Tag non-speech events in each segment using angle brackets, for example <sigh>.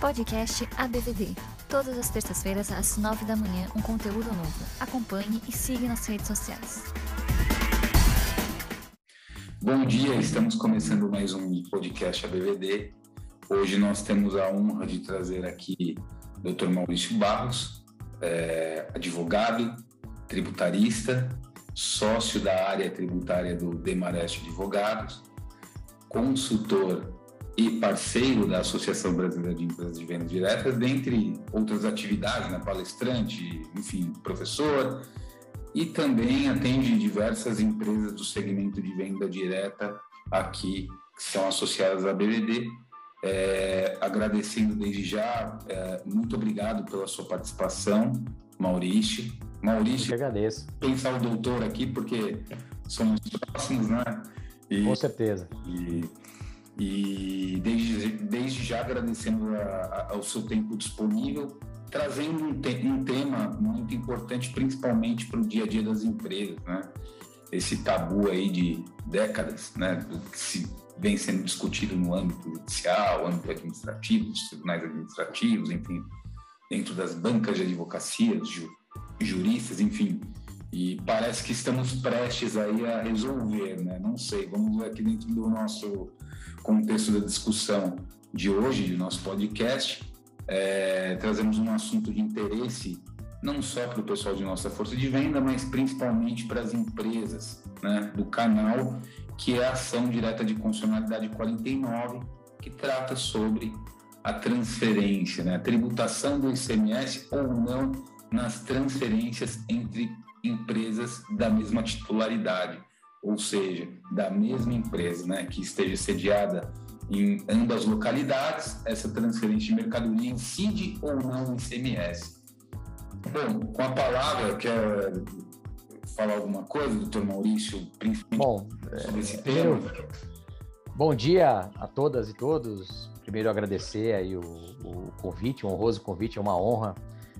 Podcast ABVD. Todas as terças-feiras, às nove da manhã, um conteúdo novo. Acompanhe e siga nas redes sociais. Bom dia, estamos começando mais um podcast ABVD. Hoje nós temos a honra de trazer aqui o Dr. Maurício Barros, é, advogado, tributarista, sócio da área tributária do Demarest Advogados, consultor e parceiro da Associação Brasileira de Empresas de Vendas Diretas, dentre outras atividades, né, palestrante, enfim, professor, e também atende diversas empresas do segmento de venda direta aqui, que são associadas à BVD. É, agradecendo desde já, é, muito obrigado pela sua participação, Maurício. Maurício, Eu agradeço. Pensar o doutor aqui, porque somos próximos, né? E, Com certeza. E, e desde, desde já agradecendo a, a, ao seu tempo disponível, trazendo um, te, um tema muito importante, principalmente para o dia a dia das empresas, né? Esse tabu aí de décadas, né? Do que se vem sendo discutido no âmbito judicial, âmbito administrativo, dos tribunais administrativos, enfim, dentro das bancas de advocacia, ju, juristas, enfim. E parece que estamos prestes aí a resolver, né? Não sei, vamos aqui dentro do nosso contexto da discussão de hoje, de nosso podcast, é, trazemos um assunto de interesse não só para o pessoal de nossa força de venda, mas principalmente para as empresas né, do canal, que é a ação direta de constitucionalidade 49, que trata sobre a transferência, né, a tributação do ICMS ou não nas transferências entre empresas da mesma titularidade ou seja, da mesma empresa, né, que esteja sediada em ambas localidades, essa transferência de mercadoria incide ou não o ICMS. Bom, com a palavra, quer falar alguma coisa, doutor Maurício, principalmente Bom, sobre esse tema? Bom dia a todas e todos. Primeiro, agradecer aí o, o convite, o honroso convite, é uma honra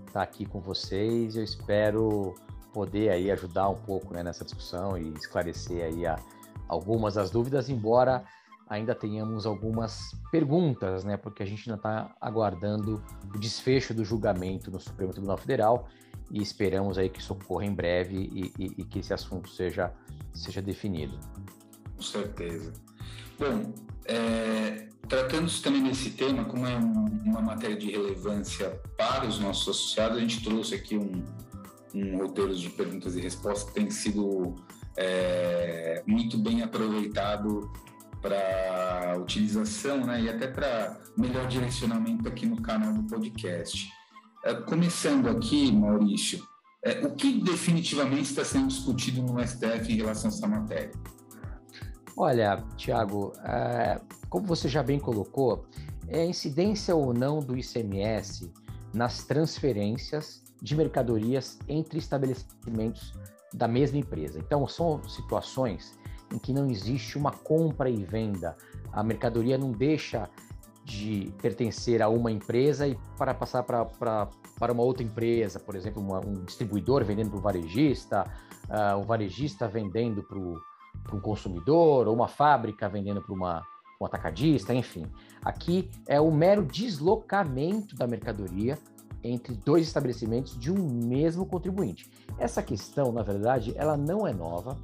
estar aqui com vocês. Eu espero poder aí ajudar um pouco né, nessa discussão e esclarecer aí a, algumas das dúvidas, embora ainda tenhamos algumas perguntas, né, porque a gente ainda está aguardando o desfecho do julgamento no Supremo Tribunal Federal e esperamos aí que isso ocorra em breve e, e, e que esse assunto seja, seja definido. Com certeza. Bom, é, tratando-se também desse tema, como é um, uma matéria de relevância para os nossos associados, a gente trouxe aqui um, um roteiro de perguntas e respostas que tem sido é, muito bem aproveitado para utilização né, e até para melhor direcionamento aqui no canal do podcast. É, começando aqui, Maurício, é, o que definitivamente está sendo discutido no STF em relação a essa matéria? Olha, Tiago, é, como você já bem colocou, é a incidência ou não do ICMS nas transferências de mercadorias entre estabelecimentos da mesma empresa. Então, são situações em que não existe uma compra e venda. A mercadoria não deixa de pertencer a uma empresa e para passar para, para, para uma outra empresa, por exemplo, uma, um distribuidor vendendo para o varejista, uh, varejista vendendo para, para um consumidor, ou uma fábrica vendendo para uma, um atacadista, enfim. Aqui é o mero deslocamento da mercadoria entre dois estabelecimentos de um mesmo contribuinte. Essa questão, na verdade, ela não é nova.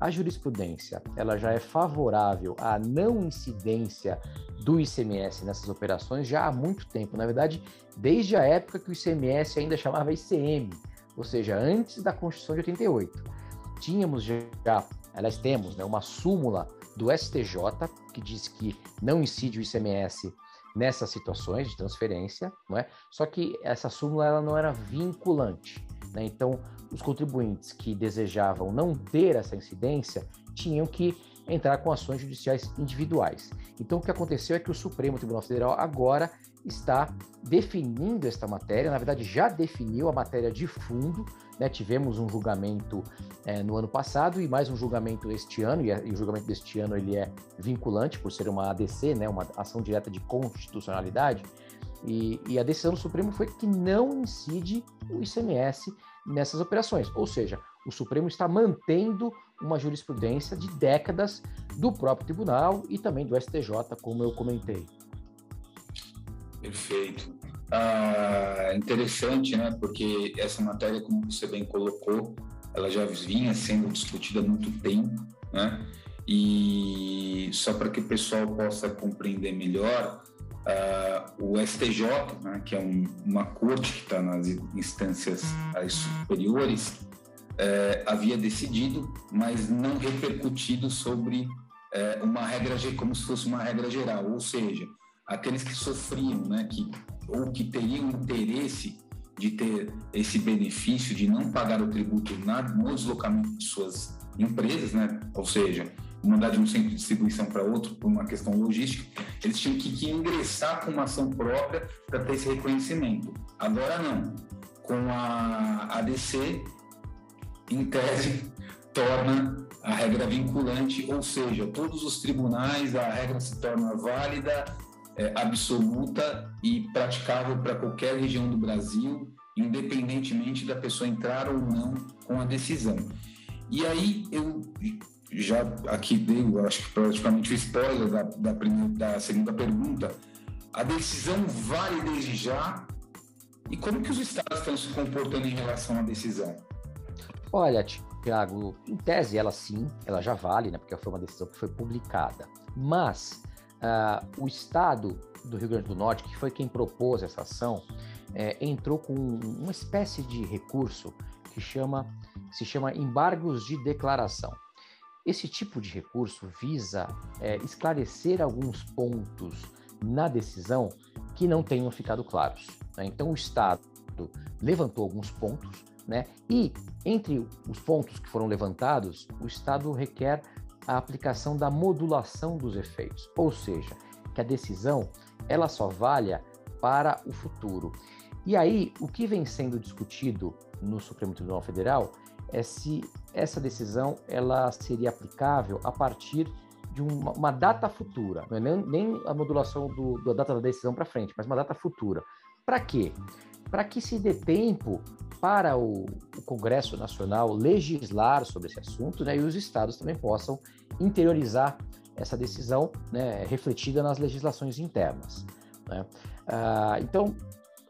A jurisprudência, ela já é favorável à não incidência do ICMS nessas operações já há muito tempo. Na verdade, desde a época que o ICMS ainda chamava ICM, ou seja, antes da Constituição de 88. Tínhamos já, aliás, temos né, uma súmula do STJ que diz que não incide o ICMS nessas situações de transferência, não é? Só que essa súmula ela não era vinculante, né? Então, os contribuintes que desejavam não ter essa incidência tinham que entrar com ações judiciais individuais. Então, o que aconteceu é que o Supremo Tribunal Federal agora está definindo esta matéria, na verdade já definiu a matéria de fundo, né? tivemos um julgamento é, no ano passado e mais um julgamento este ano, e, e, o julgamento deste ano ele é vinculante por ser uma ADC, né? uma ação direta de constitucionalidade, e, e a decisão do Supremo foi que não incide o ICMS nessas operações, ou seja, o Supremo está mantendo uma jurisprudência de décadas do próprio tribunal e também do STJ, como eu comentei. Perfeito. Ah, interessante, né? Porque essa matéria, como você bem colocou, ela já vinha sendo discutida há muito tempo, né? E só para que o pessoal possa compreender melhor, uh, o STJ, né, que é um, uma corte que está nas instâncias superiores, uh, havia decidido, mas não repercutido sobre uh, uma regra, como se fosse uma regra geral, ou seja, aqueles que sofriam, né, que, ou que teriam interesse de ter esse benefício de não pagar o tributo na, no deslocamento de suas empresas, né, ou seja, mandar de um centro de distribuição para outro por uma questão logística, eles tinham que, que ingressar com uma ação própria para ter esse reconhecimento. Agora não. Com a ADC, em tese, torna a regra vinculante, ou seja, todos os tribunais, a regra se torna válida, é, absoluta e praticável para qualquer região do Brasil, independentemente da pessoa entrar ou não com a decisão. E aí eu já aqui dei, acho que praticamente o spoiler da, da, primeira, da segunda pergunta. A decisão vale desde já? E como que os estados estão se comportando em relação à decisão? Olha, Tiago, em tese ela sim, ela já vale, né? Porque foi uma decisão que foi publicada. Mas uh, o estado do Rio Grande do Norte, que foi quem propôs essa ação, é, entrou com uma espécie de recurso que chama, se chama embargos de declaração. Esse tipo de recurso visa é, esclarecer alguns pontos na decisão que não tenham ficado claros. Né? Então, o Estado levantou alguns pontos, né? e entre os pontos que foram levantados, o Estado requer a aplicação da modulação dos efeitos, ou seja, que a decisão ela só valha para o futuro. E aí, o que vem sendo discutido no Supremo Tribunal Federal é se essa decisão ela seria aplicável a partir de uma, uma data futura, é nem, nem a modulação do, da data da decisão para frente, mas uma data futura. Para quê? Para que se dê tempo para o, o, Congresso Nacional legislar sobre esse assunto né, e os estados também possam interiorizar essa decisão né, refletida nas legislações internas. Né? Ah, então,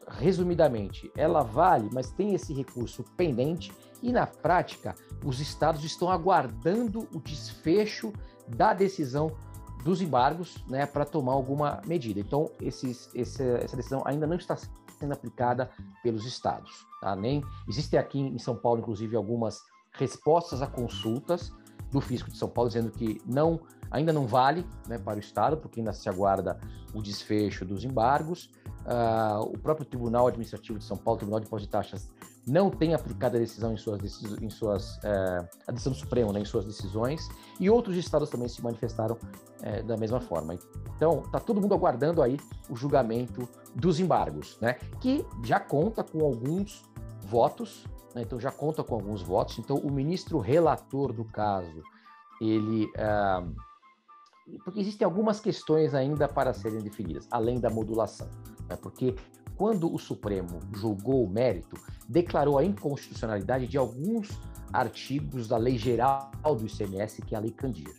resumidamente, ela vale, mas tem esse recurso pendente e na prática, os estados estão aguardando o desfecho da decisão dos embargos né, para tomar alguma medida. Então, esses, esse, essa decisão ainda não está sendo aplicada pelos estados. Tá? Nem, existem aqui em São Paulo, inclusive, algumas respostas a consultas do Fisco de São Paulo dizendo que não ainda não vale né, para o Estado, porque ainda se aguarda o desfecho dos embargos. Uh, o próprio Tribunal Administrativo de São Paulo, Tribunal de Impostos e Taxas, não tem aplicado a decisão em suas, em suas uh, a decisão do Supremo, né, em suas decisões, e outros estados também se manifestaram uh, da mesma forma. Então, está todo mundo aguardando aí o julgamento dos embargos, né, que já conta com alguns votos, né, então já conta com alguns votos. Então, o ministro relator do caso, ele ah, porque existem algumas questões ainda para serem definidas, além da modulação. Né? Porque quando o Supremo julgou o mérito, declarou a inconstitucionalidade de alguns artigos da lei geral do ICMS, que é a Lei Candir.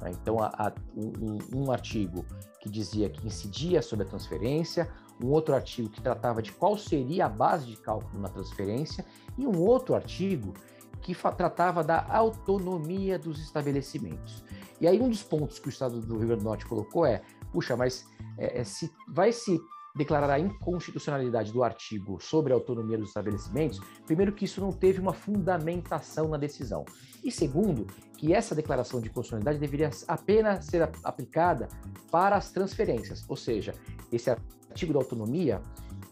Né? Então, a, a, um, um artigo que dizia que incidia sobre a transferência, um outro artigo que tratava de qual seria a base de cálculo na transferência, e um outro artigo que tratava da autonomia dos estabelecimentos. E aí um dos pontos que o Estado do Rio Grande do Norte colocou é, puxa, mas é, é, se vai se declarar a inconstitucionalidade do artigo sobre a autonomia dos estabelecimentos, primeiro que isso não teve uma fundamentação na decisão. E segundo, que essa declaração de constitucionalidade deveria apenas ser aplicada para as transferências, ou seja, esse artigo da autonomia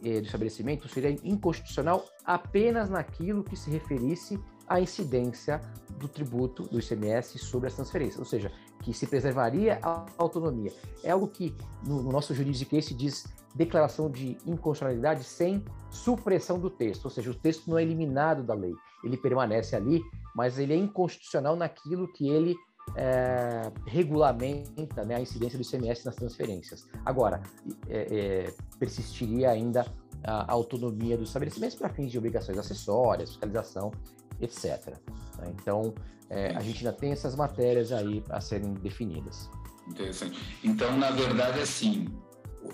eh, do estabelecimento seria inconstitucional apenas naquilo que se referisse à incidência do tributo do ICMS sobre as transferências, ou seja, que se preservaria a autonomia. É algo que no, no nosso juridiquês diz declaração de inconstitucionalidade sem supressão do texto, ou seja, o texto não é eliminado da lei, ele permanece ali, mas ele é inconstitucional naquilo que ele é, regulamenta né, a incidência do ICMS nas transferências. Agora, é, é, persistiria ainda a autonomia dos estabelecimentos para fins de obrigações acessórias, fiscalização etc. Né? Então, é, a gente ainda tem essas matérias aí a serem definidas. Interessante. Então, na verdade, assim,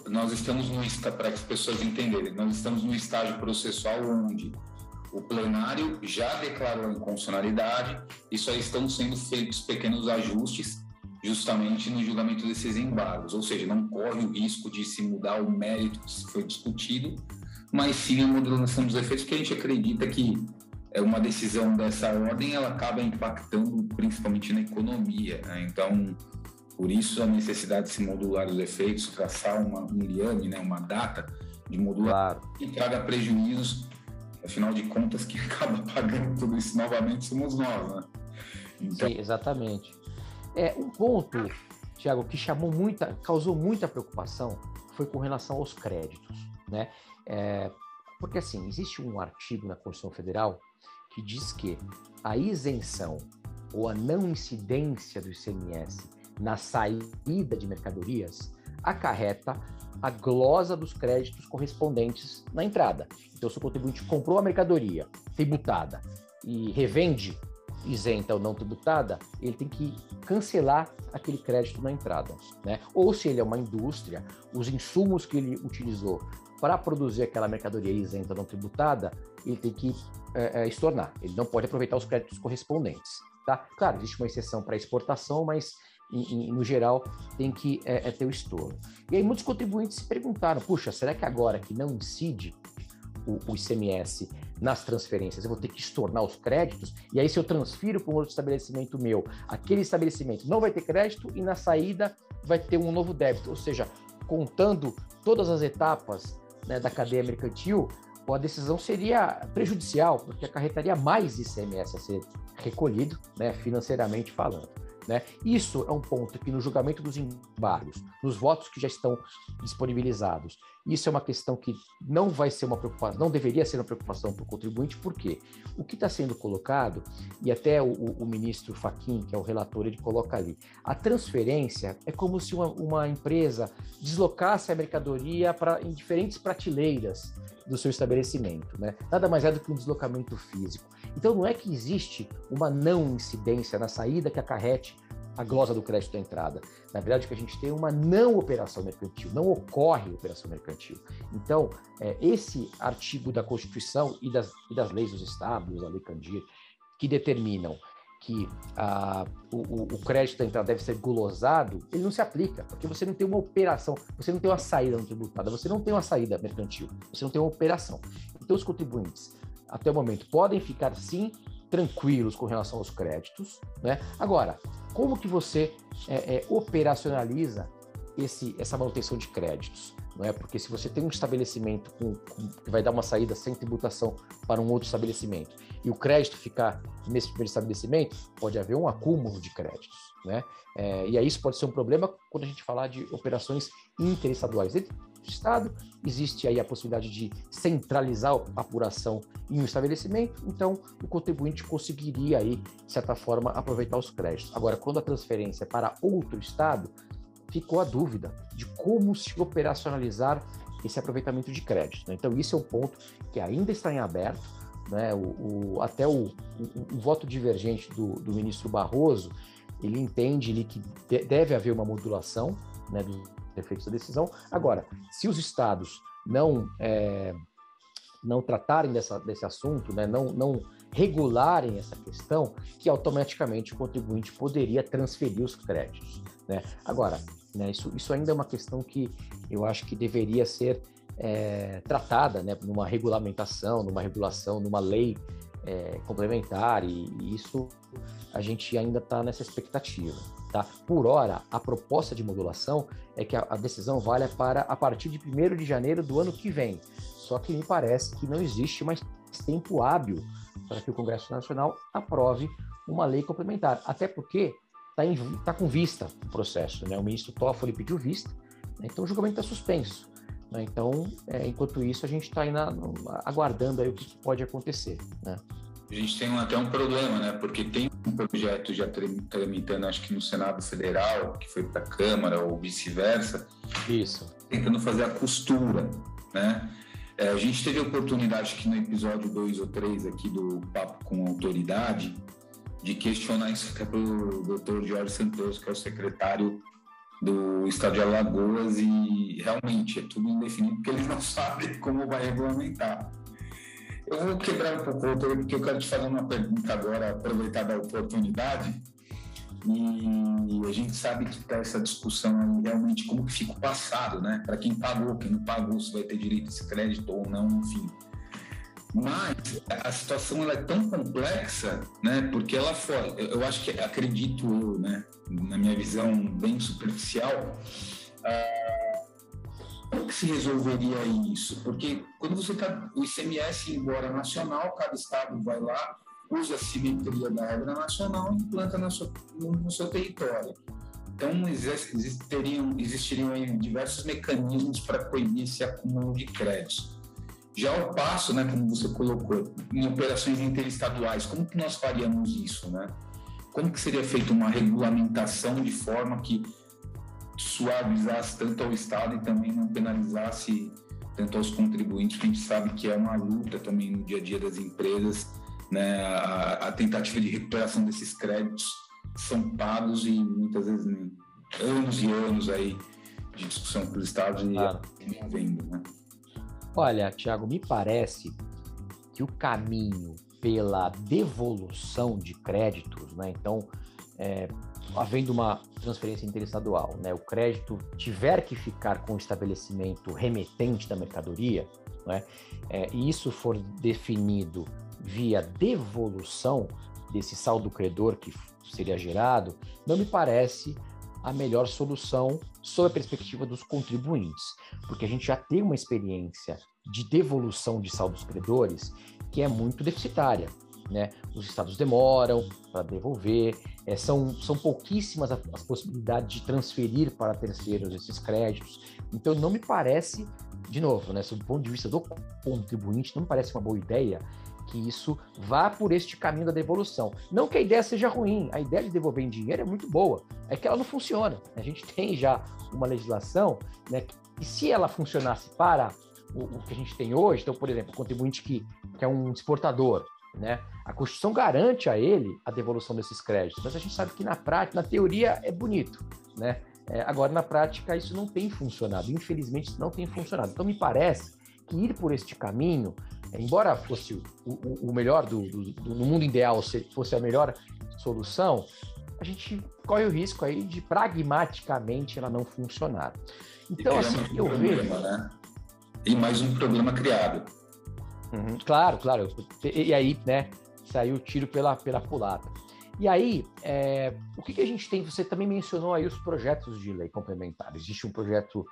nós estamos no para que as pessoas entenderem, nós estamos no estágio processual onde o plenário já declarou a inconstitucionalidade e só estão sendo feitos pequenos ajustes justamente no julgamento desses embargos, ou seja, não corre o risco de se mudar o mérito que foi discutido, mas sim a modulação dos efeitos, que a gente acredita que é uma decisão dessa ordem ela acaba impactando principalmente na economia. Né? Então, por isso a necessidade de se modular os efeitos, traçar uma, um liame, né, uma data de modular claro. que traga prejuízos, afinal de contas, quem <laughs> acaba pagando tudo isso novamente somos nós. Né? Então... Sim, exatamente. É, um ponto, Tiago, que chamou muita, causou muita preocupação foi com relação aos créditos. Né? É, porque assim, existe um artigo na Constituição Federal que diz que a isenção ou a não incidência do ICMS na saída de mercadorias acarreta a glosa dos créditos correspondentes na entrada. Então, se o contribuinte comprou a mercadoria tributada e revende isenta ou não tributada, ele tem que cancelar aquele crédito na entrada. Né? Ou se ele é uma indústria, os insumos que ele utilizou para produzir aquela mercadoria isenta ou não tributada, ele tem que é, é, estornar. Ele não pode aproveitar os créditos correspondentes. Tá? Claro, existe uma exceção para exportação, mas no geral, tem que é, é, ter o estouro. E aí muitos contribuintes se perguntaram, puxa, será que agora que não incide o, o ICMS nas transferências, eu vou ter que estornar os créditos, e aí se eu transfiro para um outro estabelecimento meu, aquele estabelecimento não vai ter crédito e na saída vai ter um novo débito, ou seja, contando todas as etapas né, da cadeia mercantil, a decisão seria prejudicial, porque acarretaria mais ICMS a ser recolhido, né, financeiramente falando. Né? Isso é um ponto que no julgamento dos embargos, nos votos que já estão disponibilizados, isso é uma questão que não vai ser uma preocupação, não deveria ser uma preocupação para o contribuinte, porque o que está sendo colocado, e até o, o, ministro Faquim, que é o relator, ele coloca ali, a transferência é como se uma, uma empresa deslocasse a mercadoria para em diferentes prateleiras do seu estabelecimento, né? Nada mais é do que um deslocamento físico. Então não é que existe uma não incidência na saída que acarrete a glosa do crédito da entrada. Na verdade, o que a gente tem é uma não operação mercantil, não ocorre operação mercantil. Então, é, esse artigo da Constituição e das, e das leis dos estados, a Lei Candir, que determinam que ah, o, o, crédito da entrada deve ser glosado, ele não se aplica, porque você não tem uma operação, você não tem uma saída no tributada, você não tem uma saída mercantil, você não tem uma operação. Então, os contribuintes, até o momento, podem ficar sim tranquilos com relação aos créditos. Né? Agora, como que você é, é, operacionaliza esse, essa manutenção de créditos? Não é? Porque se você tem um estabelecimento com, com, que vai dar uma saída sem tributação para um outro estabelecimento e o crédito ficar nesse primeiro estabelecimento, pode haver um acúmulo de créditos. Né? É, e aí isso pode ser um problema quando a gente falar de operações interestaduais. Do Estado, existe aí a possibilidade de centralizar a apuração em um estabelecimento, então o contribuinte conseguiria aí, de certa forma, aproveitar os créditos. Agora, quando a transferência é para outro Estado, ficou a dúvida de como se operacionalizar esse aproveitamento de crédito. Né? Então, isso é um ponto que ainda está em aberto. Né? O, o até o, o, voto divergente do, do, ministro Barroso, ele entende ele, que de, deve haver uma modulação né, dos efeitos da decisão. Agora, se os estados não, é, não tratarem dessa, desse assunto, né, não, não regularem essa questão, que automaticamente o contribuinte poderia transferir os créditos. Né? Agora, né, isso, isso ainda é uma questão que eu acho que deveria ser é, tratada né, numa regulamentação, numa regulação, numa lei é, complementar, e, e, isso a gente ainda está nessa expectativa. Tá? Por hora, a proposta de modulação é que a, a decisão valha para a partir de 1 de janeiro do ano que vem. Só que me parece que não existe mais tempo hábil para que o Congresso Nacional aprove uma lei complementar. Até porque está tá com vista o processo. Né? O ministro Toffoli pediu vista, né? então o julgamento está suspenso. Né? Então, é, enquanto isso, a gente está aguardando aí o que pode acontecer. Né? A gente tem até um problema, né? Porque tem um projeto já tramitando, acho que no Senado Federal, que foi para a Câmara ou vice-versa. Isso. Tentando fazer a costura, né? É, a gente teve a oportunidade que no episódio 2 ou 3 aqui do Papo com Autoridade de questionar isso até para o doutor Jorge Santos, que é o secretário do Estado de Alagoas, e realmente é tudo indefinido porque eles <laughs> não sabem como vai regulamentar. Eu vou quebrar um pouco o porque eu quero te fazer uma pergunta agora, aproveitar da oportunidade. E a gente sabe que está essa discussão aí, realmente como que fica o passado, né? Para quem pagou, quem não pagou, se vai ter direito a esse crédito ou não, enfim. Mas a situação ela é tão complexa, né? Porque ela foi, eu acho que acredito eu, né? Na minha visão bem superficial, ah, como que se resolveria isso? Porque quando você está o ICMS embora nacional, cada estado vai lá usa a simetria da regra nacional e implanta no seu, no seu território. Então, existiriam, existiriam diversos mecanismos para coibir esse acúmulo de créditos. Já o passo, né, como você colocou, em operações interestaduais, como que nós faríamos isso, né? Como que seria feita uma regulamentação de forma que suavizasse tanto ao Estado e também não penalizasse tanto aos contribuintes, que a gente sabe que é uma luta também no dia a dia das empresas né, a, a, tentativa de recuperação desses créditos são pagos e muitas vezes né, anos e anos aí de discussão com os estados e claro. não vendo, né? Olha, Tiago, me parece que o caminho pela devolução de créditos, né? Então, é, havendo uma transferência interestadual, né? O crédito tiver que ficar com o estabelecimento remetente da mercadoria, né? É, e isso for definido via devolução desse saldo credor que seria gerado, não me parece a melhor solução sob a perspectiva dos contribuintes, porque a gente já tem uma experiência de devolução de saldos credores que é muito deficitária. Né? Os estados demoram para devolver, é, são, são pouquíssimas as, possibilidades de transferir para terceiros esses créditos. Então, não me parece, de novo, né, sob o ponto de vista do contribuinte, não me parece uma boa ideia que isso vá por este caminho da devolução. Não que a ideia seja ruim, a ideia de devolver em dinheiro é muito boa, é que ela não funciona. A gente <laughs> tem já uma legislação né, que, se ela funcionasse para o, o, que a gente tem hoje, então, por exemplo, o contribuinte que, que é um exportador, né, a Constituição garante a ele a devolução desses créditos, mas a gente sabe que na prática, na teoria, é bonito, né? É, agora, na prática, isso não tem funcionado. Infelizmente, isso não tem funcionado. Então, me parece que ir por este caminho embora fosse o, o melhor do, do, do, no mundo ideal, fosse a melhor solução, a gente corre o risco aí de pragmaticamente ela não funcionar. Então, assim, eu problema, vejo. Né? E mais um problema criado. Uhum, claro, claro. E, e, aí, né, saiu o tiro pela, pela culata. E aí, é, o que, que a gente tem? Você também mencionou aí os projetos de lei complementares. Existe um projeto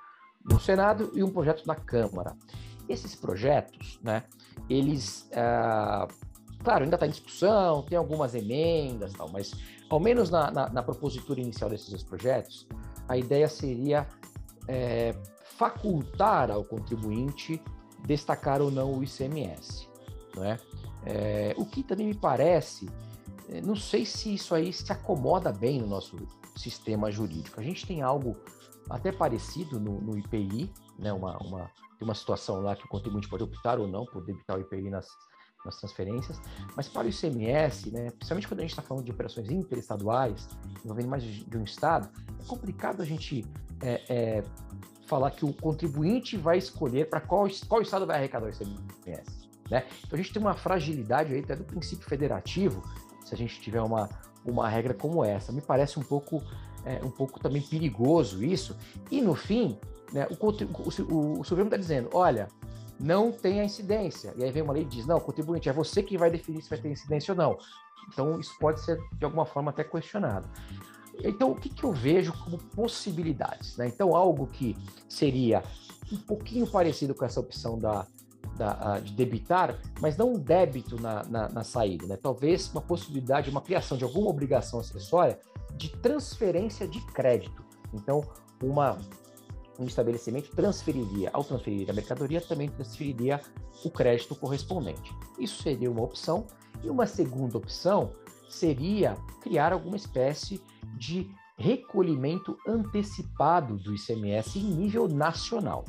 no Senado e um projeto na Câmara. Esses projetos, né, eles, ah, claro, ainda está em discussão, tem algumas emendas, tal, mas ao menos na, na, na propositura inicial desses dois projetos, a ideia seria é, facultar ao contribuinte destacar ou não o ICMS, não é? é o que também me parece, é, não sei se isso aí se acomoda bem no nosso sistema jurídico. A gente tem algo até parecido no, no IPI, né, uma, uma, uma situação lá que o contribuinte pode optar ou não por debitar o IPI nas, nas transferências, mas para o ICMS, né, principalmente quando a gente está falando de operações interestaduais, envolvendo mais de um estado, é complicado a gente é, é, falar que o contribuinte vai escolher para qual, qual estado vai arrecadar o ICMS. Né? Então a gente tem uma fragilidade aí até do princípio federativo, se a gente tiver uma, uma regra como essa. Me parece um pouco, é, um pouco também perigoso isso. E no fim, né, o, o, o Supremo está dizendo, olha, não tem a incidência. E aí vem uma lei e diz, não, contribuinte, é você que vai definir se vai ter incidência ou não. Então, isso pode ser, de alguma forma, até questionado. Então, o que, que eu vejo como possibilidades? Né? Então, algo que seria um pouquinho parecido com essa opção da, da, de debitar, mas não um débito na, na, na, saída, né? Talvez uma possibilidade, uma criação de alguma obrigação acessória de transferência de crédito. Então, uma um estabelecimento transferiria, ao transferir a mercadoria, também transferiria o crédito correspondente. Isso seria uma opção. E uma segunda opção seria criar alguma espécie de recolhimento antecipado do ICMS em nível nacional.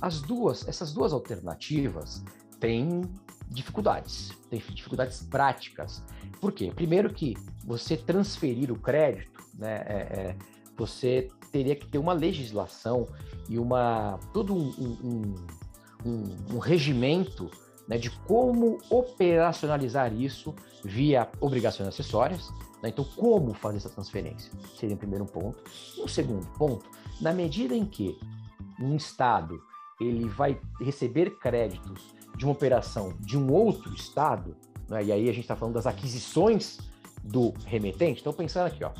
As duas, essas duas alternativas têm dificuldades, têm dificuldades práticas. Por quê? Primeiro que você transferir o crédito, né, é, é, você teria que ter uma legislação e uma todo um, um, um, um regimento né, de como operacionalizar isso via obrigações acessórias. Né? Então, como fazer essa transferência? Seria o primeiro ponto. E o segundo ponto, na medida em que um Estado ele vai receber créditos de uma operação de um outro Estado, né? e aí a gente está falando das aquisições do remetente, então pensando aqui, ó,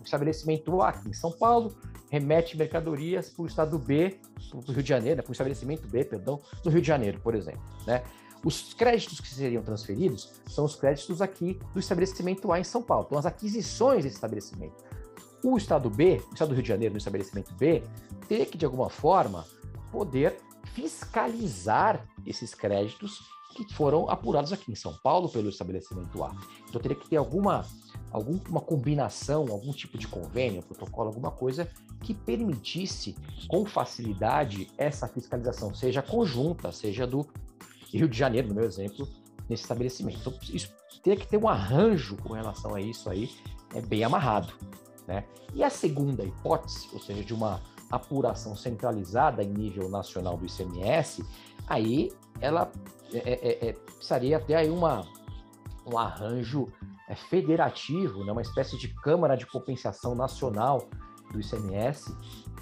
o estabelecimento A aqui em São Paulo remete mercadorias para o estado B, para o Rio de Janeiro, né, para o estabelecimento B, perdão, no Rio de Janeiro, por exemplo. Né? Os créditos que seriam transferidos são os créditos aqui do estabelecimento A em São Paulo, então as aquisições desse estabelecimento. O estado B, o estado do Rio de Janeiro, no estabelecimento B, teria que, de alguma forma, poder fiscalizar esses créditos que foram apurados aqui em São Paulo pelo estabelecimento A. Então teria que ter alguma alguma combinação, algum tipo de convênio, protocolo, alguma coisa que permitisse com facilidade essa fiscalização, seja conjunta, seja do Rio de Janeiro, no meu exemplo, nesse estabelecimento. Então, isso teria que ter um arranjo com relação a isso aí, é bem amarrado. Né? E a segunda hipótese, ou seja, de uma apuração centralizada em nível nacional do ICMS, aí ela é, é, é, precisaria ter aí uma, um arranjo é, federativo, né, uma espécie de Câmara de Compensação Nacional do ICMS,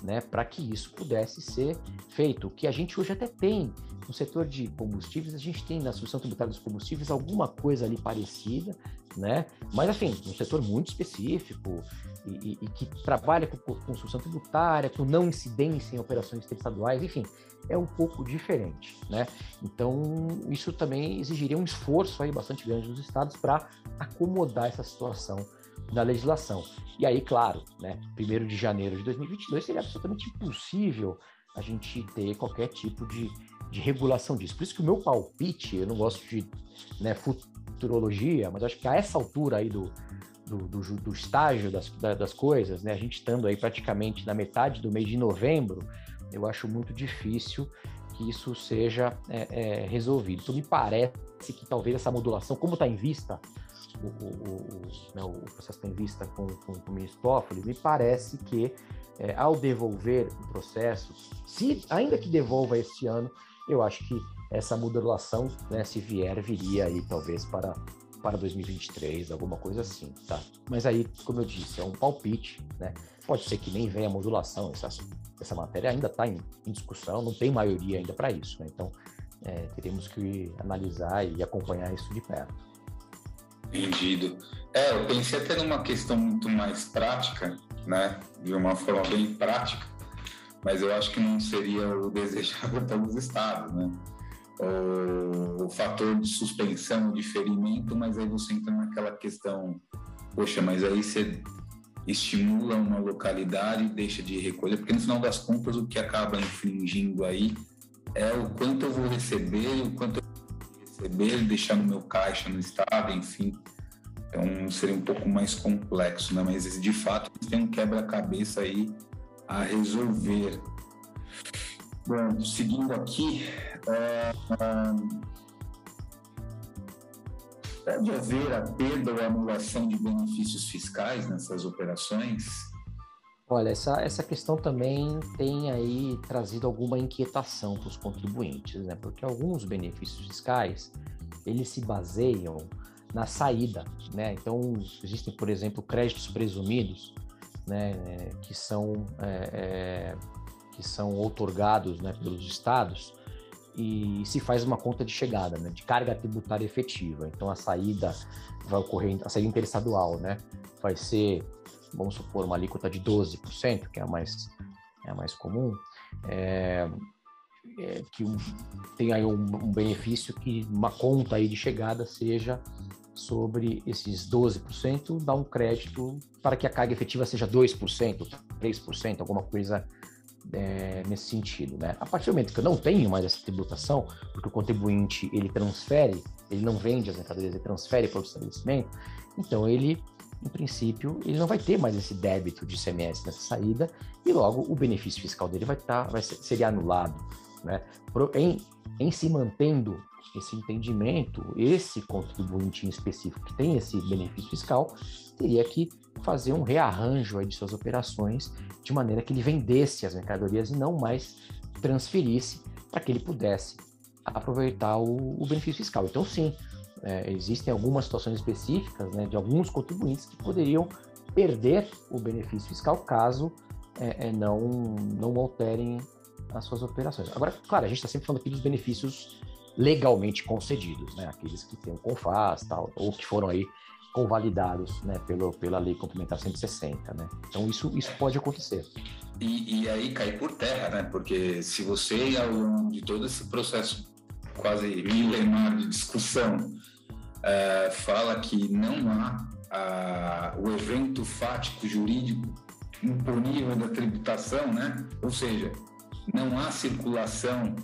né, para que isso pudesse ser feito. O que a gente hoje até tem no setor de combustíveis, a gente tem na Associação Tributária dos Combustíveis alguma coisa ali parecida, né? Mas, enfim, um setor muito específico e, e, que trabalha com construção tributária, com não incidência em operações estaduais, enfim, é um pouco diferente, né? Então, isso também exigiria um esforço aí bastante grande dos estados para acomodar essa situação na legislação. E aí, claro, né, 1 de janeiro de 2022 seria absolutamente impossível a gente ter qualquer tipo de, de regulação disso. Por isso que o meu palpite, eu não gosto de né, futurologia, mas acho que a essa altura aí do, do, do, do estágio das, das coisas, né, a gente estando aí praticamente na metade do mês de novembro, eu acho muito difícil que isso seja é, é, resolvido. Então, me parece que talvez essa modulação, como está em vista, o, o, o, né, o, processo está em vista com, com, com o ministro Toffoli, me parece que é, ao devolver o processo, se ainda que devolva este ano, eu acho que essa modulação, né, se vier, viria aí talvez para para 2023, alguma coisa assim, tá? Mas aí, como eu disse, é um palpite, né? Pode ser que nem venha a modulação, essa, essa matéria ainda está em, em, discussão, não tem maioria ainda para isso, né? Então, é, teremos que analisar e acompanhar isso de perto. Entendido. É, eu pensei até numa questão muito mais prática, né? De uma forma bem prática, mas eu acho que não seria o <laughs> desejável pelos estados, né? O, o fator de suspensão, de ferimento, mas aí você entra naquela questão, poxa, mas aí você estimula uma localidade e deixa de recolher, porque no final das contas o que acaba infringindo aí é o quanto eu vou receber, o quanto eu vou receber, deixar no meu caixa, no estado, enfim. Então seria um pouco mais complexo, né? Mas de fato tem um quebra-cabeça aí a resolver. Bom, seguindo aqui, pode haver a perda ou anulação de benefícios fiscais nessas operações? Olha, essa, essa questão também tem aí trazido alguma inquietação para os contribuintes, né? Porque alguns benefícios fiscais, eles se baseiam na saída, né? Então, existem, por exemplo, créditos presumidos, né? Que são, é, é, que são outorgados né, pelos estados e se faz uma conta de chegada, né, de carga tributária efetiva. Então a saída vai ocorrer, a saída interestadual, né, vai ser, vamos supor, uma alíquota de 12%, que é a mais, é a mais comum, é, é, que um, tem aí um, um, benefício que uma conta aí de chegada seja sobre esses 12%, dá um crédito para que a carga efetiva seja 2%, 3%, alguma coisa é, nesse sentido, né? A partir do momento que eu não tenho mais essa tributação, porque o contribuinte ele transfere, ele não vende as mercadorias, ele transfere para o estabelecimento, então ele, em princípio, ele não vai ter mais esse débito de ICMS nessa saída e logo o benefício fiscal dele vai estar, tá, vai ser, seria anulado, né? Em, em se mantendo esse entendimento, esse contribuinte em específico que tem esse benefício fiscal, teria que fazer um rearranjo de suas operações de maneira que ele vendesse as mercadorias e não mais transferisse para que ele pudesse aproveitar o, o benefício fiscal. Então, sim, é, existem algumas situações específicas né, de alguns contribuintes que poderiam perder o benefício fiscal caso é, é, não, não alterem as suas operações. Agora, claro, a gente está sempre falando aqui dos benefícios legalmente concedidos, né? Aqueles que têm o CONFAS, tal, ou que foram aí convalidados, né, pelo, pela Lei Complementar 160, né? Então isso, isso pode acontecer. E, e aí cai por terra, né? Porque se você, ao longo de todo esse processo quase milenar de discussão, é, fala que não há a, o evento fático jurídico imponível da tributação, né? Ou seja, não há circulação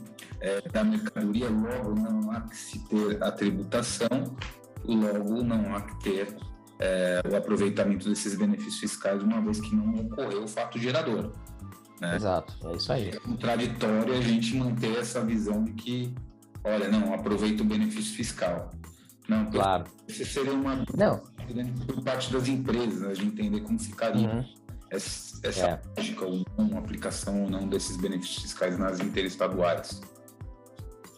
é, da mercadoria, logo não há que se ter a tributação, logo não há que ter é, o aproveitamento desses benefícios fiscais, uma vez que não ocorreu o fato gerador. Né? Exato, é isso aí. É contraditório a gente manter essa visão de que, olha, não, aproveita o benefício fiscal. Não, claro. Isso seria uma não. por parte das empresas, né, de entender como ficaria. Uhum essa, essa é. lógica ou não, aplicação ou não desses benefícios fiscais nas interestaduais.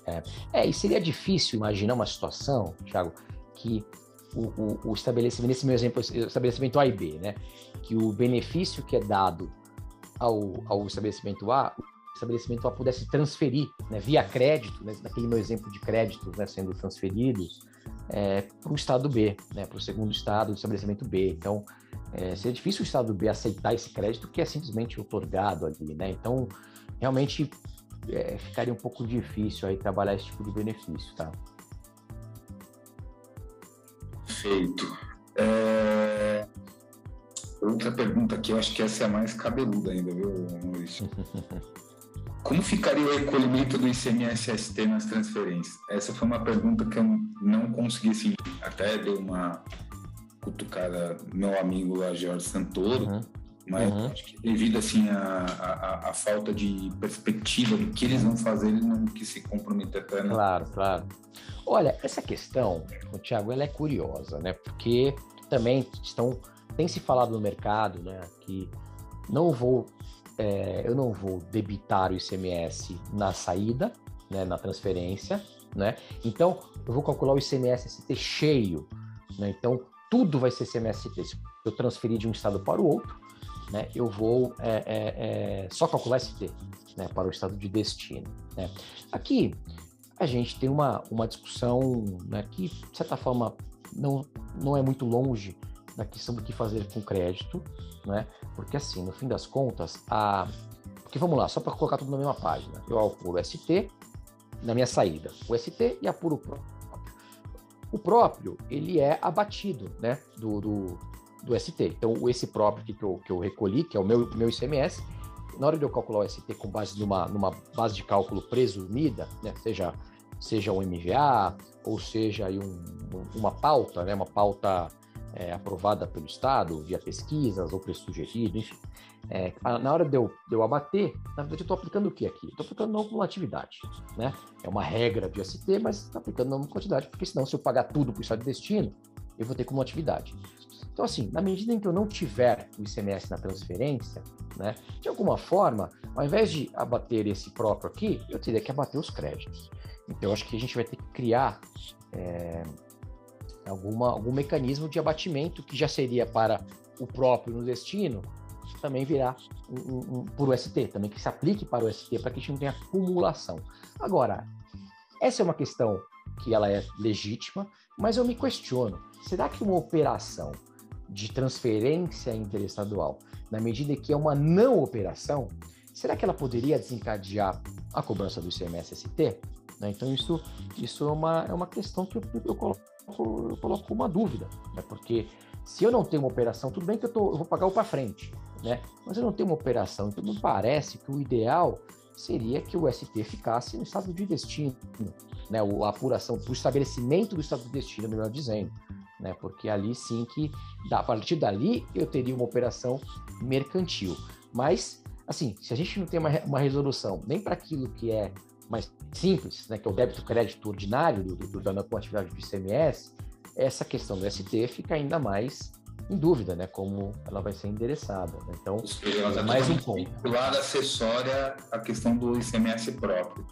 É. é, e seria difícil imaginar uma situação, Thiago, que o, o, o, estabelecimento, nesse meu exemplo, o estabelecimento A e B, né, que o benefício que é dado ao, ao estabelecimento A, o estabelecimento A pudesse transferir né, via crédito, né, naquele meu exemplo de créditos né, sendo transferidos, é, para o estado B, né, para o segundo estado do estabelecimento B. Então, é, seria difícil o estado B aceitar esse crédito que é simplesmente otorgado ali, né? Então, realmente é, ficaria um pouco difícil aí trabalhar esse tipo de benefício, tá? Perfeito. É... Outra pergunta aqui, eu acho que essa é a mais cabeluda ainda, viu, Maurício? <laughs> Como ficaria o recolhimento do ICMS-ST nas transferências? Essa foi uma pergunta que eu não consegui, assim, até deu uma cutucada meu amigo lá, Jorge Santoro, uhum. mas uhum. acho que devido, assim, a, a, a, falta de perspectiva do que eles vão fazer, ele não quis se comprometer até, né? Claro, claro. Olha, essa questão, Tiago, ela é curiosa, né? Porque também estão, tem se falado no mercado, né, que não vou é, eu não vou debitar o ICMS na saída, né, na transferência, né? Então, eu vou calcular o ICMS ST cheio, né? Então, tudo vai ser ICMS ST. Se eu transferir de um estado para o outro, né, eu vou é, é, é só calcular ST, né, para o estado de destino. Né? Aqui, a gente tem uma, uma discussão né, que, de certa forma, não, não é muito longe da questão do que fazer com crédito, né? Porque assim, no fim das contas, a porque vamos lá, só para colocar tudo na mesma página. Eu apuro o ST na minha saída, o ST e apuro o próprio. O próprio, ele é abatido, né, do, do, do ST. Então, esse próprio que eu, que eu recolhi, que é o meu, meu ICMS, na hora de eu calcular o ST com base numa, numa base de cálculo presumida, né, seja, seja um MVA, ou seja aí um, uma pauta, né, uma pauta é, aprovada pelo Estado, via pesquisas ou preço sugerido, enfim. É, na hora de eu, de eu abater, na verdade eu estou aplicando o que aqui? Estou aplicando não cumulatividade, né? É uma regra de ST, mas estou aplicando não quantidade, porque senão se eu pagar tudo para o Estado de destino, eu vou ter cumulatividade. Então, assim, na medida em que eu não tiver o ICMS na transferência, né, de alguma forma, ao invés de abater esse próprio aqui, eu teria que abater os créditos. Então, acho que a gente vai ter que criar é, alguma, algum mecanismo de abatimento que já seria para o próprio no destino, também virá um, um, um, por ST, também que se aplique para o ST, para que a gente não tenha acumulação. Agora, essa é uma questão que ela é legítima, mas eu me questiono, será que uma operação de transferência interestadual, na medida que é uma não operação, será que ela poderia desencadear a cobrança do ICMS-ST? Né? Então, isso, isso é, uma, é uma questão que eu, eu coloco eu coloco uma dúvida, né? porque se eu não tenho uma operação, tudo bem que eu, tô, eu vou pagar o para frente, né? mas eu não tenho uma operação, então me parece que o ideal seria que o ST ficasse no estado de destino, né? a apuração o estabelecimento do estado de destino, melhor dizendo, né? porque ali sim que, a partir dali, eu teria uma operação mercantil. Mas, assim, se a gente não tem uma, uma resolução nem para aquilo que é mais simples, né, que é o débito crédito ordinário do, do, da atividade do ICMS, essa questão do ST fica ainda mais em dúvida, né, como ela vai ser endereçada. Né? Então, é mais um ponto. Vinculada acessória à questão do ICMS próprio.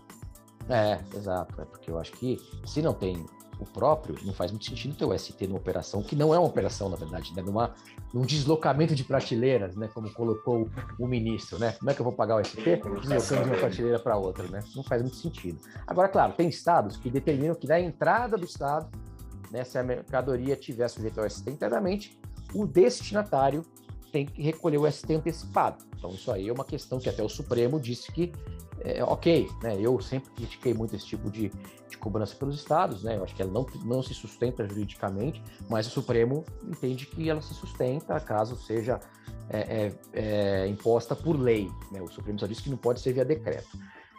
É, exato. É porque eu acho que se não tem o próprio, não faz muito sentido ter o ST numa operação que não é uma operação, na verdade, né? Numa, num deslocamento de prateleiras, né? Como colocou o ministro, né? Como é que eu vou pagar o ST? Deslocando de uma prateleira para outra, né? Não faz muito sentido. Agora, claro, tem estados que determinam que na entrada do estado, né, se a mercadoria tiver sujeito ao ST internamente, o destinatário tem que recolher o ST antecipado. Então, isso aí é uma questão que até o Supremo disse que é, ok, né? Eu sempre critiquei muito esse tipo de, de cobrança pelos estados, né? Eu acho que ela não, não se sustenta juridicamente, mas o Supremo entende que ela se sustenta caso seja é, é, é, imposta por lei. Né? O Supremo só disse que não pode ser via decreto.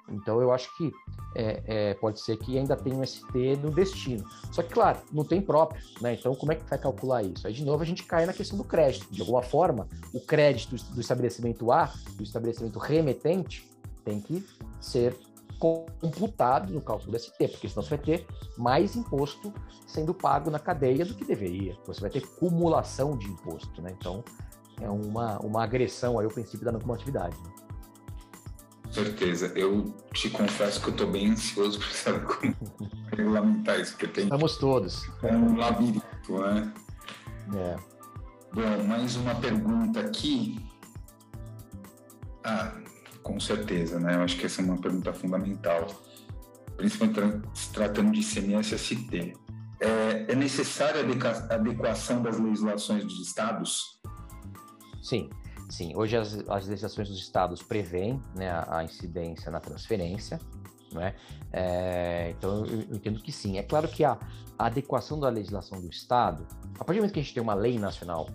Então eu acho que é, é, pode ser que ainda tenha um ST no destino. Só que, claro, não tem próprio, né? Então, como é que vai calcular isso? Aí, de novo, a gente cai na questão do crédito. De alguma forma, o crédito do estabelecimento A, do estabelecimento remetente, tem que ser computado no cálculo do ST, porque senão você vai ter mais imposto sendo pago na cadeia do que deveria. Você vai ter cumulação de imposto, né? Então, é uma, uma agressão aí ao princípio da não cumulatividade. Né? Certeza. Eu te confesso que eu estou bem ansioso para saber como <laughs> regulamentar isso, porque tem. Estamos todos. É um labirinto, né? É. Bom, mais uma pergunta aqui. Ah, com certeza, né? Eu acho que essa é uma pergunta fundamental, principalmente se tratando de ICMS-ST. É, é necessária a adequação das legislações dos estados? Sim, sim. Hoje as, as legislações dos estados prevêem né, a, a incidência na transferência, né? É, então eu, eu, entendo que sim. É claro que a, a adequação da legislação do estado, a partir do momento que a gente tem uma lei nacional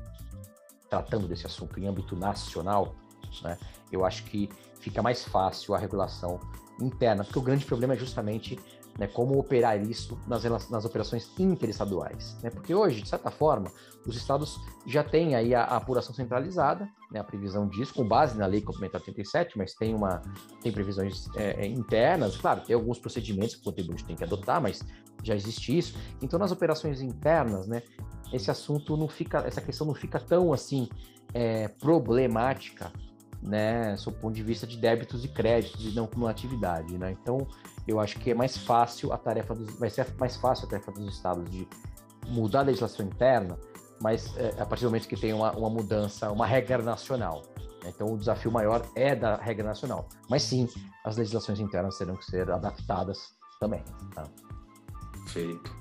tratando desse assunto em âmbito nacional, né, eu acho que fica mais fácil a regulação interna, porque o grande problema é justamente né, como operar isso nas, nas operações interestaduais. Né? Porque hoje, de certa forma, os estados já têm aí a, a apuração centralizada, né, a previsão disso, com base na Lei Complementar 87, mas tem, uma, tem previsões é, é, internas, claro, tem alguns procedimentos que o contribuinte tem que adotar, mas já existe isso. Então, nas operações internas, né, esse assunto não fica, essa questão não fica tão assim é, problemática né, sob o ponto de vista de débitos e créditos e não cumulatividade, né? Então, eu acho que é mais fácil a tarefa dos, vai ser mais fácil a tarefa dos estados de mudar a legislação interna, mas é, a partir do momento que tem uma, uma mudança, uma regra nacional. Né? Então, o desafio maior é da regra nacional. Mas sim, as legislações internas terão que ser adaptadas também. Tá? Perfeito.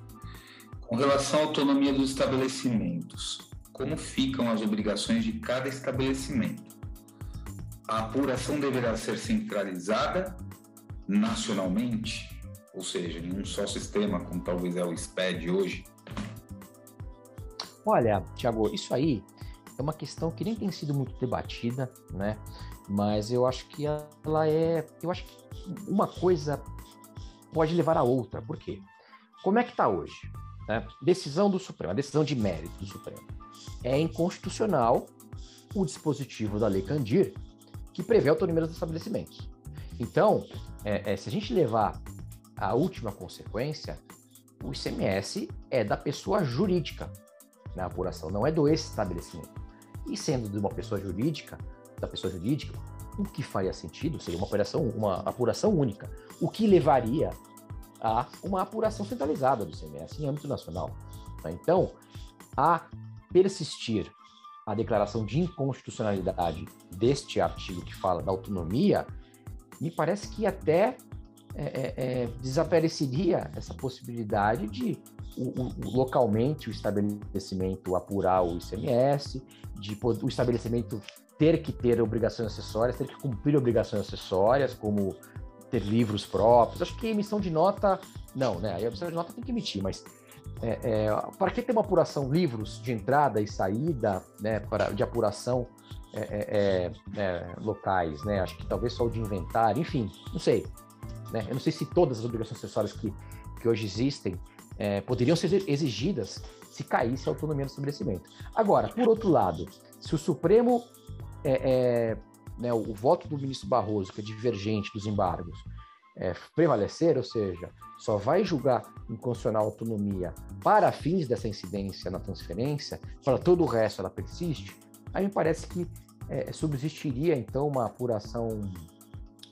Com relação à autonomia dos estabelecimentos, como ficam as obrigações de cada estabelecimento? A apuração deverá ser centralizada nacionalmente, ou seja, em um só sistema, como talvez é o SPED hoje? Olha, Tiago, isso aí é uma questão que nem tem sido muito debatida, né? Mas eu acho que ela é. Eu acho que uma coisa pode levar a outra. Por quê? Como é que está hoje? Né? Decisão do Supremo, a decisão de mérito do Supremo. É inconstitucional o dispositivo da Lei Candir que prevê a autonomia dos estabelecimentos. Então, é, é, se a gente levar a última consequência, o ICMS é da pessoa jurídica na né, apuração, não é do estabelecimento. E sendo de uma pessoa jurídica, da pessoa jurídica, o que faria sentido seria uma operação, uma apuração única, o que levaria a uma apuração centralizada do ICMS em âmbito nacional. Tá? Então, a persistir a declaração de inconstitucionalidade deste artigo que fala da autonomia, me parece que até é, é, é desapareceria essa possibilidade de o, o, localmente o estabelecimento apurar o ICMS, de o estabelecimento ter que ter obrigações acessórias, ter que cumprir obrigações acessórias, como ter livros próprios. Acho que emissão de nota, não, né? A emissão de nota tem que emitir, mas é, é, para que ter uma apuração, livros de entrada e saída, né, de apuração é, é, é, é, locais, né? Acho que talvez só o de inventário, enfim, não sei. Né? Eu não sei se todas as obrigações acessórias que, que hoje existem poderiam ser exigidas se caísse a autonomia do estabelecimento. Agora, por outro lado, se o Supremo, né, o voto do ministro Barroso, que é divergente dos embargos, é, prevalecer, ou seja, só vai julgar inconstitucional autonomia para fins dessa incidência na transferência, para todo o resto ela persiste, aí me parece que é, subsistiria então uma apuração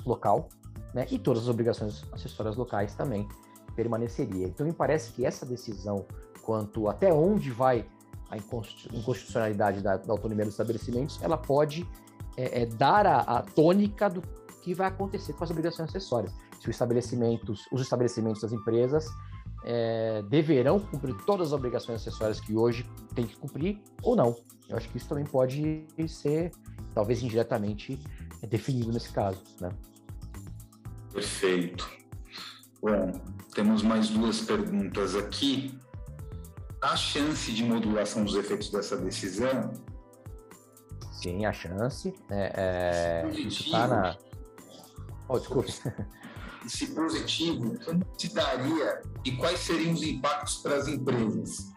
local, né, e todas as obrigações acessórias locais também permaneceria. Então me parece que essa decisão quanto até onde vai a inconstitucionalidade da, da autonomia dos estabelecimentos, ela pode é, é, dar a, a tônica do que vai acontecer com as obrigações acessórias. Os estabelecimentos, os estabelecimentos das empresas é, deverão cumprir todas as obrigações acessórias que hoje têm que cumprir ou não. Eu acho que isso também pode ser, talvez indiretamente, definido nesse caso. Né? Perfeito. Bom, temos mais duas perguntas aqui. Há chance de modulação dos efeitos dessa decisão? Sim, a chance. É, é, isso está na. Oh, desculpe. <laughs> Se positivo, se daria e quais seriam os impactos para as empresas?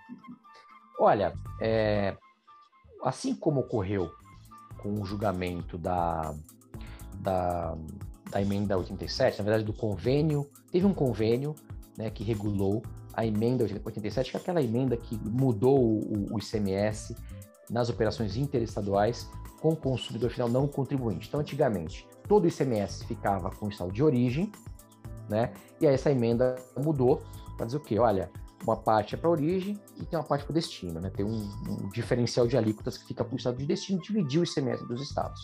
Olha, é, assim como ocorreu com o julgamento da, da, da emenda 87, na verdade do convênio, teve um convênio né, que regulou a emenda 87, que é aquela emenda que mudou o, o ICMS nas operações interestaduais com o consumidor final não contribuinte. Então, antigamente, todo o ICMS ficava com o estado de origem, né? E aí essa emenda mudou para dizer o quê? Olha, uma parte é para origem e tem uma parte para o destino, né? Tem um, um, diferencial de alíquotas que fica para o estado de destino, dividiu o ICMS dos estados.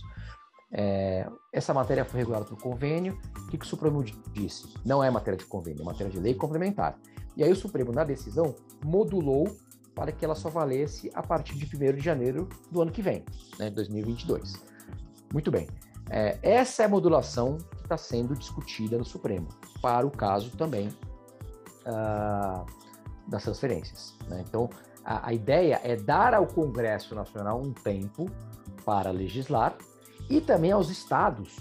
É, essa matéria foi regulada por convênio. O que, que o Supremo disse? Não é matéria de convênio, é matéria de lei complementar. E aí o Supremo, na decisão, modulou para que ela só valesse a partir de 1 de janeiro do ano que vem, né, 2022. Muito bem. É, essa é a modulação que está sendo discutida no Supremo, para o caso também uh, das transferências. Né? Então, a, a ideia é dar ao Congresso Nacional um tempo para legislar e também aos estados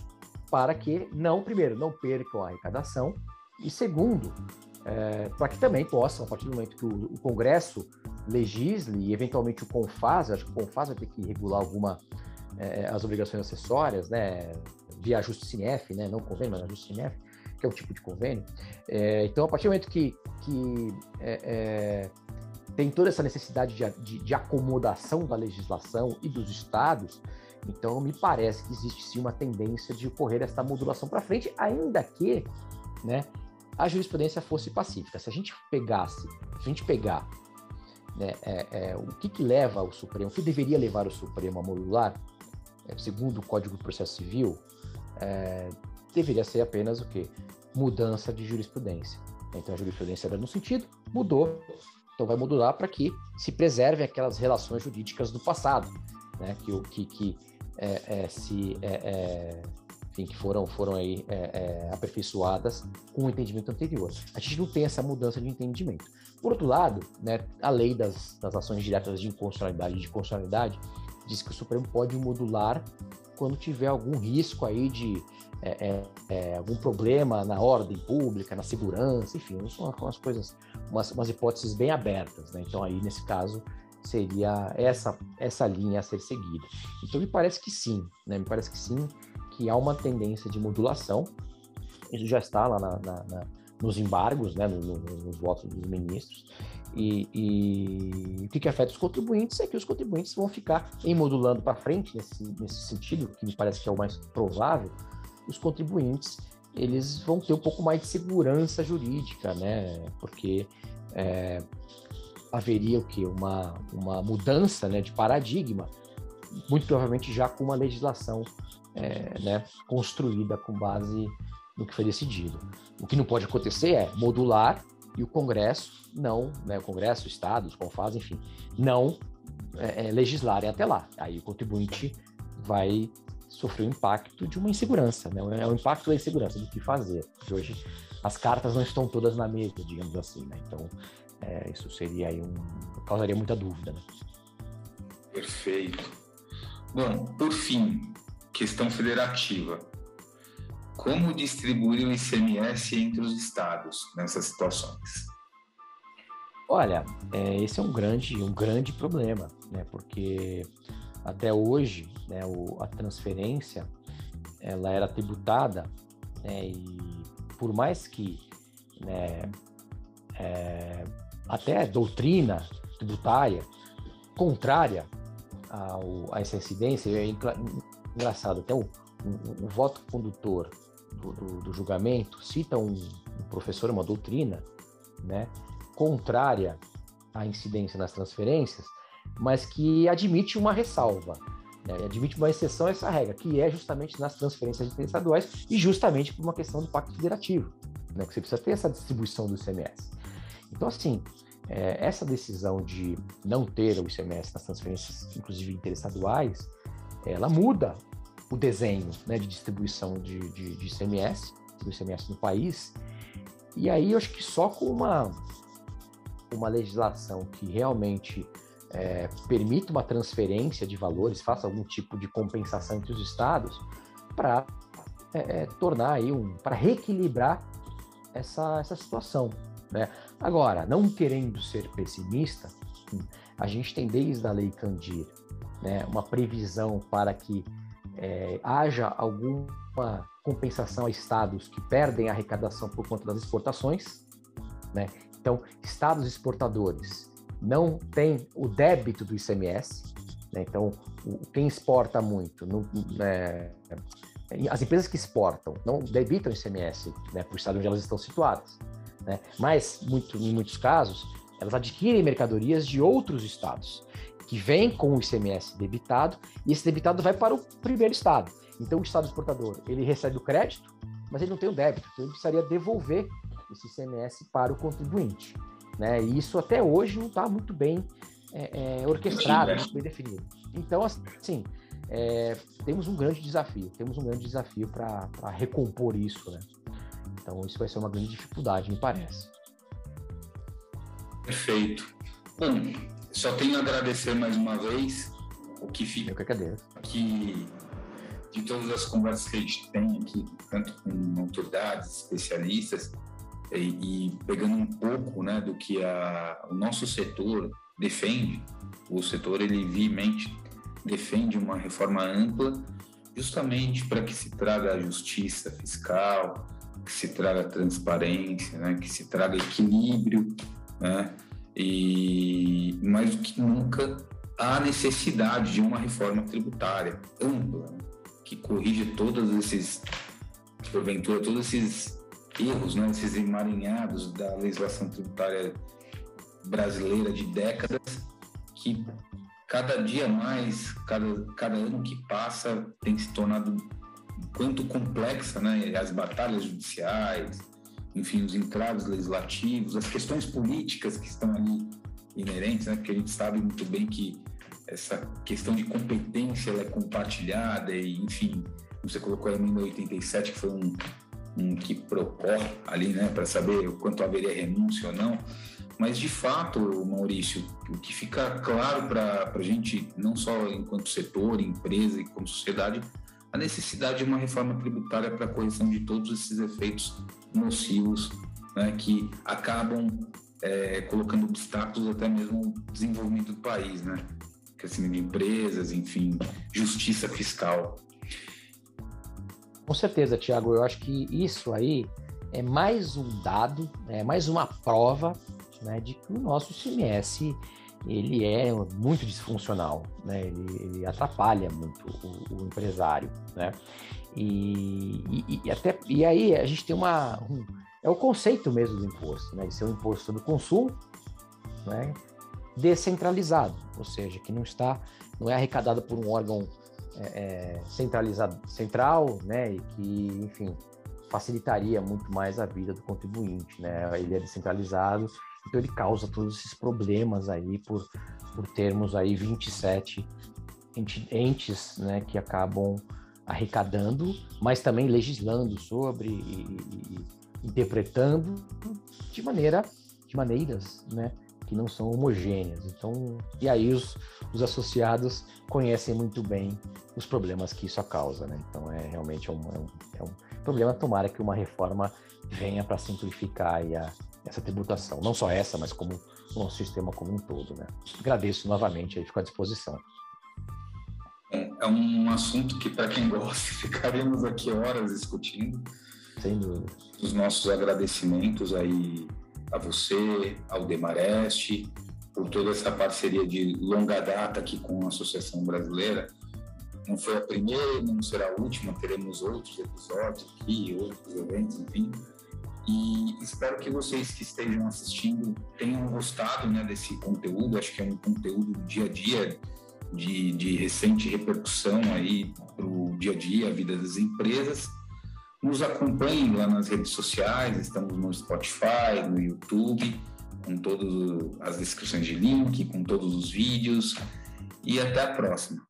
para que não, primeiro, não percam a arrecadação e segundo, é, para que também possam, a partir do momento que o, o, Congresso legisle e eventualmente o CONFAS, acho que o CONFAS vai ter que regular alguma é, as obrigações acessórias, né, via ajuste CINEF, né, não convênio, mas ajuste CINEF, é o tipo de convênio. É, então, a partir do momento que, que é, é, tem toda essa necessidade de, de, de, acomodação da legislação e dos estados, então me parece que existe sim uma tendência de ocorrer essa modulação para frente, ainda que, né, a jurisprudência fosse pacífica. Se a gente pegasse, se a gente pegar né, é, é, o que, que leva o Supremo, o que deveria levar o Supremo a modular, é, segundo o Código do Processo Civil, é, deveria ser apenas o quê? Mudança de jurisprudência. Então a jurisprudência era no sentido, mudou, então vai modular para que se preservem aquelas relações jurídicas do passado, né? Que, que, que é, é, se enfim, que foram, foram aí é, é, aperfeiçoadas com o entendimento anterior. A gente não tem essa mudança de entendimento. Por outro lado, né, a lei das, das ações diretas de inconstitucionalidade e de constitucionalidade diz que o Supremo pode modular quando tiver algum risco aí de é, é, é algum problema na ordem pública, na segurança, enfim, são umas coisas, umas, umas hipóteses bem abertas, né? Então aí nesse caso seria essa essa linha a ser seguida. Então me parece que sim, né? Me parece que sim que há uma tendência de modulação. Isso já está lá na, na, na, nos embargos, né, no, no, nos votos dos ministros. E, e, o que, que afeta os contribuintes é que os contribuintes vão ficar em modulando para frente nesse, nesse sentido, que me parece que é o mais provável. Os contribuintes eles vão ter um pouco mais de segurança jurídica, né? Porque é, haveria o que uma, uma mudança né, de paradigma, muito provavelmente já com uma legislação é, né, construída com base no que foi decidido. O que não pode acontecer é modular e o Congresso não, né, o Congresso, Estados, Confaz, enfim, não é, é, legislarem até lá. Aí o contribuinte vai sofrer o impacto de uma insegurança, né? É o impacto da insegurança do que fazer. Porque hoje as cartas não estão todas na mesa, digamos assim, né? Então é, isso seria aí um causaria muita dúvida, né? Perfeito. Bom, por fim, questão federativa. Como distribuir o ICMS entre os estados nessas situações? Olha, é, esse é um grande, um grande problema, né? Porque até hoje, né, o, a transferência ela era tributada né, e por mais que né, é, até doutrina tributária contrária ao, a essa incidência, é engraçado, até o, o, voto condutor do, do, do, julgamento cita um, um professor, uma doutrina, né, contrária à incidência nas transferências, mas que admite uma ressalva, né, admite uma exceção a essa regra, que é justamente nas transferências estaduais e justamente por uma questão do pacto federativo, né, que você precisa ter essa distribuição do ICMS. Então, assim, é, essa decisão de não ter o ICMS nas transferências, inclusive interestaduais, ela muda o desenho né, de distribuição de, de, de ICMS, do ICMS no país, e aí eu acho que só com uma, uma legislação que realmente é, permita uma transferência de valores, faça algum tipo de compensação entre os estados, para é, é, tornar aí um. para reequilibrar essa, essa situação. Né? Agora, não querendo ser pessimista, a gente tem desde a Lei Candir né, uma previsão para que é, haja alguma compensação a estados que perdem a arrecadação por conta das exportações. Né? Então, estados exportadores não têm o débito do ICMS. Né? Então, quem exporta muito, é, as empresas que exportam não debitam ICMS né, para o estado onde elas estão situadas. Né? Mas, muito, em muitos casos, elas adquirem mercadorias de outros estados, que vêm com o ICMS debitado, e esse debitado vai para o primeiro estado. Então, o estado exportador, ele recebe o crédito, mas ele não tem o débito, então ele precisaria devolver esse ICMS para o contribuinte. Né? E isso até hoje não está muito bem é, é, orquestrado, né? muito bem definido. Então, assim, é, temos um grande desafio, temos um grande desafio para recompor isso, né? Então, isso vai ser uma grande dificuldade, me parece. Perfeito. Bom, só tenho a agradecer mais uma vez o que fica Eu que agradeço. aqui de todas as conversas que a gente tem aqui, tanto com autoridades, especialistas, e, e pegando um pouco né, do que a, o nosso setor defende, o setor ele viamente defende uma reforma ampla, justamente para que se traga a justiça fiscal, que se traga transparência, né? que se traga equilíbrio, né? E mais do que nunca há necessidade de uma reforma tributária ampla, né? que corrija todos esses, porventura, todos esses erros, né? esses emaranhados da legislação tributária brasileira de décadas, que cada dia mais, cada, cada ano que passa, tem se tornado quanto complexa, né? As batalhas judiciais, enfim, os entraves legislativos, as questões políticas que estão ali inerentes, né? Porque a gente sabe muito bem que essa questão de competência ela é compartilhada e, enfim, você colocou a emenda 87, que foi um, um que procorre ali, né, para saber o quanto haveria renúncia ou não. Mas, de fato, Maurício, o que fica claro para a gente, não só enquanto setor, empresa e como sociedade, a necessidade de uma reforma tributária para correção de todos esses efeitos nocivos né, que acabam é, colocando obstáculos até mesmo ao desenvolvimento do país, né? Crescimento de empresas, enfim, justiça fiscal. Com certeza, Tiago, eu acho que isso aí é mais um dado, é mais uma prova né, de que o nosso CMS ele é muito disfuncional, né? ele, ele atrapalha muito o, o empresário, né? E, e, e, até e aí a gente tem uma um, é o conceito mesmo do imposto, né? De ser um imposto sobre consumo, né? Descentralizado, ou seja, que não está não é arrecadado por um órgão é, é, centralizado central, né? E que enfim facilitaria muito mais a vida do contribuinte, né? Ele é descentralizado então ele causa todos esses problemas aí por, por termos aí 27 entes né, que acabam arrecadando, mas também legislando sobre e, e, interpretando de maneira de maneiras, né, que não são homogêneas. Então, e aí os, os associados conhecem muito bem os problemas que isso causa, né? Então é realmente um, é um, é um problema. Tomara que uma reforma venha para simplificar a, essa tributação, não só essa, mas como o nosso sistema como um todo. Né? Agradeço novamente, aí fico à disposição. É, um assunto que, para quem gosta, <laughs> ficaríamos aqui horas discutindo. Sem dúvida. Os nossos agradecimentos aí a você, ao Demareste, por toda essa parceria de longa data aqui com a Associação Brasileira. Não foi a primeira, não será a última, teremos outros episódios aqui, outros eventos, enfim. E espero que vocês que estejam assistindo tenham gostado né, desse conteúdo. Acho que é um conteúdo do dia a dia, de, de recente repercussão aí para o dia a dia, a vida das empresas. Nos acompanhem lá nas redes sociais, estamos no Spotify, no YouTube, com todas as descrições de link, com todos os vídeos. E até a próxima.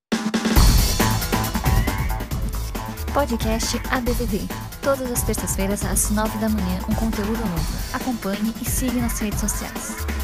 Podcast ADVD. Todas as terças-feiras, às nove da manhã, um conteúdo novo. Acompanhe e siga nas redes sociais.